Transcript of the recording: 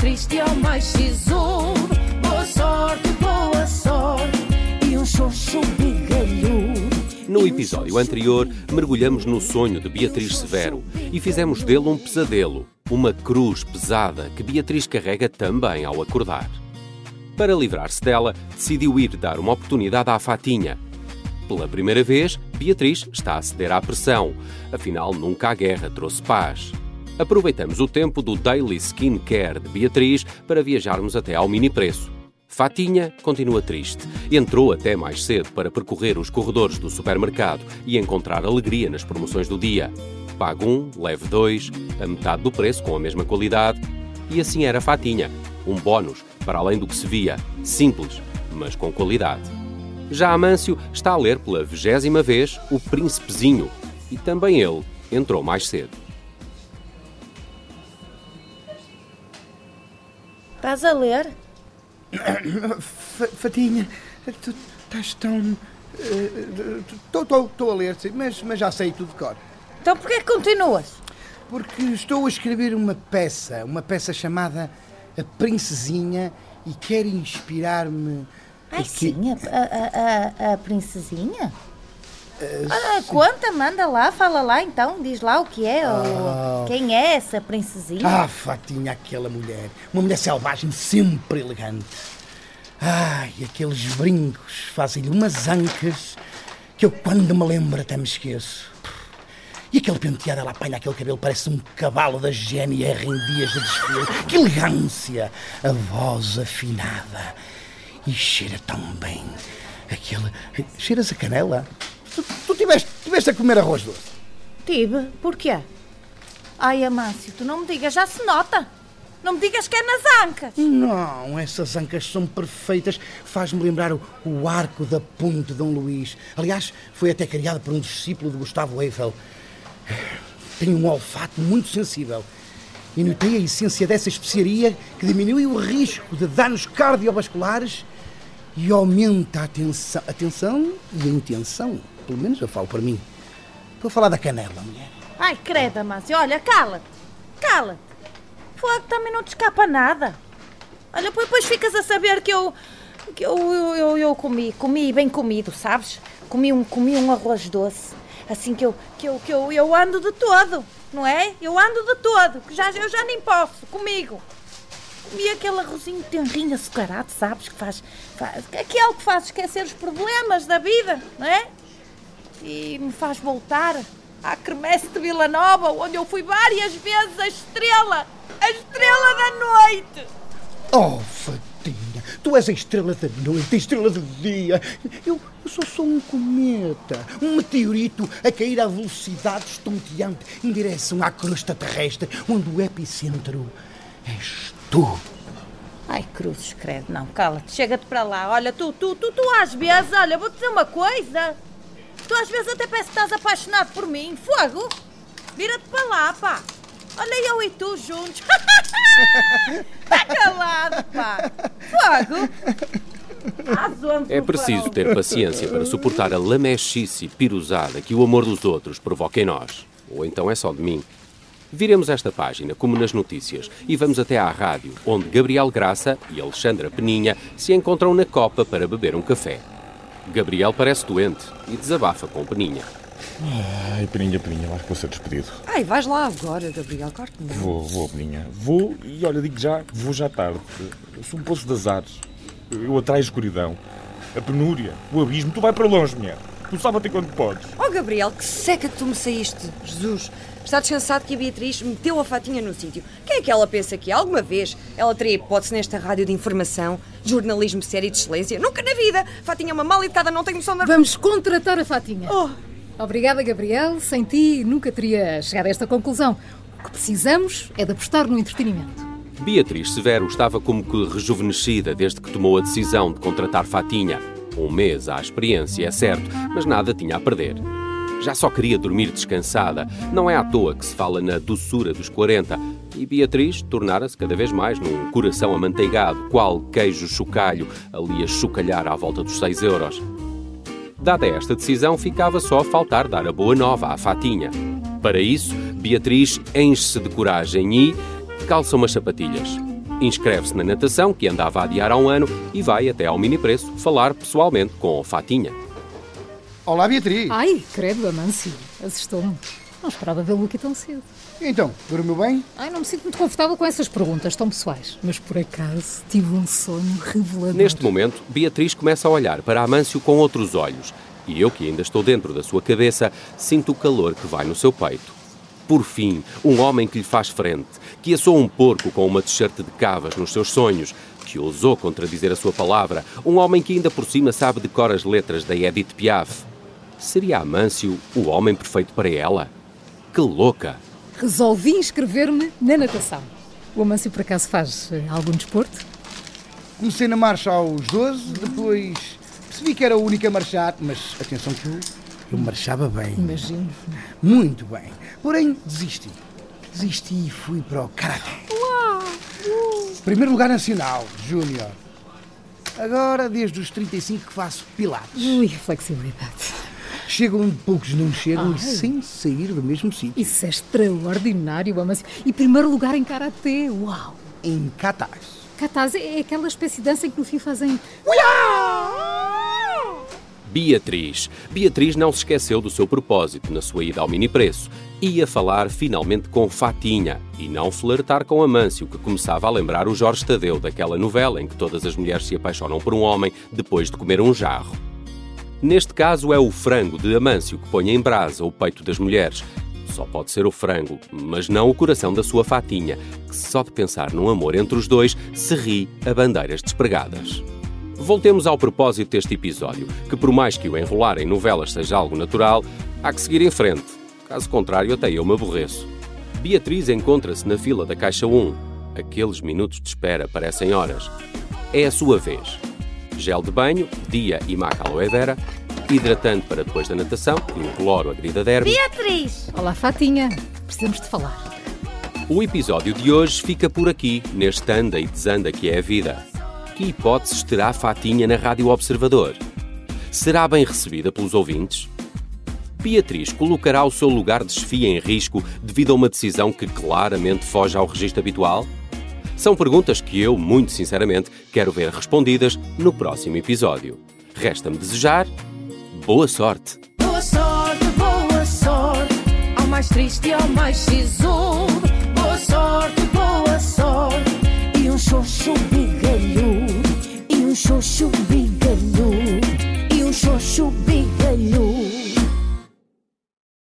triste mais sisudo. Boa sorte, boa sorte e um xoxo. No episódio anterior, mergulhamos no sonho de Beatriz Severo e fizemos dele um pesadelo, uma cruz pesada que Beatriz carrega também ao acordar. Para livrar-se dela, decidiu ir dar uma oportunidade à Fatinha. Pela primeira vez, Beatriz está a ceder à pressão, afinal, nunca a guerra trouxe paz. Aproveitamos o tempo do Daily Skin Care de Beatriz para viajarmos até ao mini preço. Fatinha continua triste. Entrou até mais cedo para percorrer os corredores do supermercado e encontrar alegria nas promoções do dia. Pague um, leve dois, a metade do preço com a mesma qualidade. E assim era Fatinha. Um bónus, para além do que se via. Simples, mas com qualidade. Já Amâncio está a ler pela vigésima vez O Príncipezinho. E também ele entrou mais cedo. Estás a ler? Fa- Fatinha, tu estás tão. Estou a ler, mas, mas já sei tudo de cor. Então porquê que continuas? Porque estou a escrever uma peça, uma peça chamada A Princesinha e quero inspirar-me. Ai, aqui- sim, a, a, a, a princesinha? Ah, conta, manda lá, fala lá então, diz lá o que é, ou quem é essa princesinha? Ah, Fatinha, aquela mulher. Uma mulher selvagem, sempre elegante. Ai, aqueles brincos fazem-lhe umas ancas que eu, quando me lembro, até me esqueço. E aquele penteado, ela apanha aquele cabelo, parece um cavalo da GNR em dias de desfile. Que elegância! A voz afinada. E cheira tão bem. Aquele. Cheiras a canela? Tu, tu tiveste, tiveste a comer arroz doce. Tive, porquê? Ai, Amâncio, tu não me digas, já se nota. Não me digas que é nas ancas. Não, essas ancas são perfeitas. Faz-me lembrar o, o arco da ponte de Dom Luís. Aliás, foi até criado por um discípulo de Gustavo Eiffel. Tem um olfato muito sensível. E notei a essência dessa especiaria que diminui o risco de danos cardiovasculares e aumenta a atenção, a atenção e a intenção. Pelo menos eu falo para mim. Estou a falar da canela, mulher. Ai, credo, Amâncio, olha, cala-te. Cala-te. Fogo também não te escapa nada. Olha, pois depois ficas a saber que eu. que eu, eu, eu, eu comi, comi bem comido, sabes? Comi um, comi um arroz doce. Assim que eu, que eu, que eu, eu ando de todo, não é? Eu ando de todo, que já, eu já nem posso, comigo. Comi aquele arrozinho tenrinho açucarado, sabes? Que faz, faz. Aquele que faz esquecer os problemas da vida, não é? E me faz voltar à Cremesse de Vila Nova, onde eu fui várias vezes a estrela, a estrela da noite. Oh, Fatinha, tu és a estrela da noite, a estrela do dia. Eu, eu sou só um cometa, um meteorito a cair a velocidade estonteante em direção à crosta terrestre, onde o epicentro és tu. Ai, cruzes, credo, não, cala-te, chega-te para lá. Olha, tu, tu, tu, tu às vezes, olha, vou-te dizer uma coisa. Tu às vezes até parece que estás apaixonado por mim. Fogo! Vira-te para lá, pá. Olha eu e tu juntos. Está calado, pá. Fogo! É preciso ter paciência para suportar a lamechice piruzada que o amor dos outros provoca em nós. Ou então é só de mim. Viremos esta página, como nas notícias, e vamos até à rádio, onde Gabriel Graça e Alexandra Peninha se encontram na copa para beber um café. Gabriel parece doente e desabafa com Peninha. Ai, Peninha, Peninha, acho que vou ser despedido. Ai, vais lá agora, Gabriel, claro que não. Vou, vou, Peninha. Vou e olha, digo já, vou já tarde. Eu sou um poço de azares. Eu atraio a escuridão, a penúria, o abismo. Tu vai para longe, mulher. Até quando podes. Oh, Gabriel, que seca que tu me saíste. Jesus, está descansado que a Beatriz meteu a fatinha no sítio. Quem é que ela pensa que é? Alguma vez ela teria hipótese nesta rádio de informação, jornalismo sério e de excelência? Nunca na vida. Fatinha é uma mal educada, não tem noção da... Vamos contratar a Fatinha. Oh. Obrigada, Gabriel. Sem ti nunca teria chegado a esta conclusão. O que precisamos é de apostar no entretenimento. Beatriz Severo estava como que rejuvenescida desde que tomou a decisão de contratar Fatinha. Um mês à experiência, é certo, mas nada tinha a perder. Já só queria dormir descansada. Não é à toa que se fala na doçura dos 40. E Beatriz tornara-se cada vez mais num coração amanteigado, qual queijo chocalho, ali a chocalhar à volta dos 6 euros. Dada esta decisão, ficava só a faltar dar a boa nova à Fatinha. Para isso, Beatriz enche-se de coragem e calça umas sapatilhas. Inscreve-se na natação, que andava a adiar há um ano, e vai até ao mini preço falar pessoalmente com Fatinha. Olá, Beatriz. Ai, credo, Amâncio. Assustou-me. Não esperava vê-lo aqui tão cedo. Então, dormiu bem? Ai, não me sinto muito confortável com essas perguntas tão pessoais. Mas por acaso tive um sonho revelador. Neste momento, Beatriz começa a olhar para Amâncio com outros olhos. E eu, que ainda estou dentro da sua cabeça, sinto o calor que vai no seu peito. Por fim, um homem que lhe faz frente, que assou um porco com uma t-shirt de cavas nos seus sonhos, que ousou contradizer a sua palavra, um homem que ainda por cima sabe decorar as letras da Edith Piaf. Seria Amâncio o homem perfeito para ela? Que louca! Resolvi inscrever-me na natação. O Amâncio, por acaso, faz eh, algum desporto? Comecei na marcha aos 12, depois percebi que era a única a marchar, mas atenção que eu, eu marchava bem. Imagino. Muito bem. Porém, desisti. Desisti e fui para o Karaté. Primeiro lugar nacional, Júnior. Agora, desde os 35 que faço Pilates. Ui, flexibilidade. Chegam onde poucos não chegam Ai. e sem sair do mesmo sítio. Isso é extraordinário, Amâncio. E primeiro lugar em Karatê. Uau! Em Catais. Kataz é aquela espécie de dança em que no fim fazem... Beatriz. Beatriz não se esqueceu do seu propósito na sua ida ao mini preço. Ia falar finalmente com Fatinha e não flertar com Amâncio, que começava a lembrar o Jorge Tadeu daquela novela em que todas as mulheres se apaixonam por um homem depois de comer um jarro. Neste caso é o frango de Amâncio que põe em brasa o peito das mulheres. Só pode ser o frango, mas não o coração da sua Fatinha, que só de pensar num amor entre os dois se ri a bandeiras despregadas. Voltemos ao propósito deste episódio, que por mais que o enrolar em novelas seja algo natural, há que seguir em frente. Caso contrário, até eu me aborreço. Beatriz encontra-se na fila da caixa 1. Aqueles minutos de espera parecem horas. É a sua vez. Gel de banho, dia e maca aloe vera, hidratante para depois da natação, e um cloro a grida derme. Beatriz! Olá, Fatinha. Precisamos de falar. O episódio de hoje fica por aqui, neste anda e desanda que é a vida. Que hipóteses terá Fatinha na Rádio Observador? Será bem recebida pelos ouvintes? Beatriz colocará o seu lugar de chefia em risco devido a uma decisão que claramente foge ao registro habitual? São perguntas que eu, muito sinceramente, quero ver respondidas no próximo episódio. Resta-me desejar boa sorte! Boa sorte, boa sorte, ao mais triste e ao mais sisudo. Boa sorte, boa sorte, e um xoxo xoxo bigalhudo, e um xoxo bigalhudo.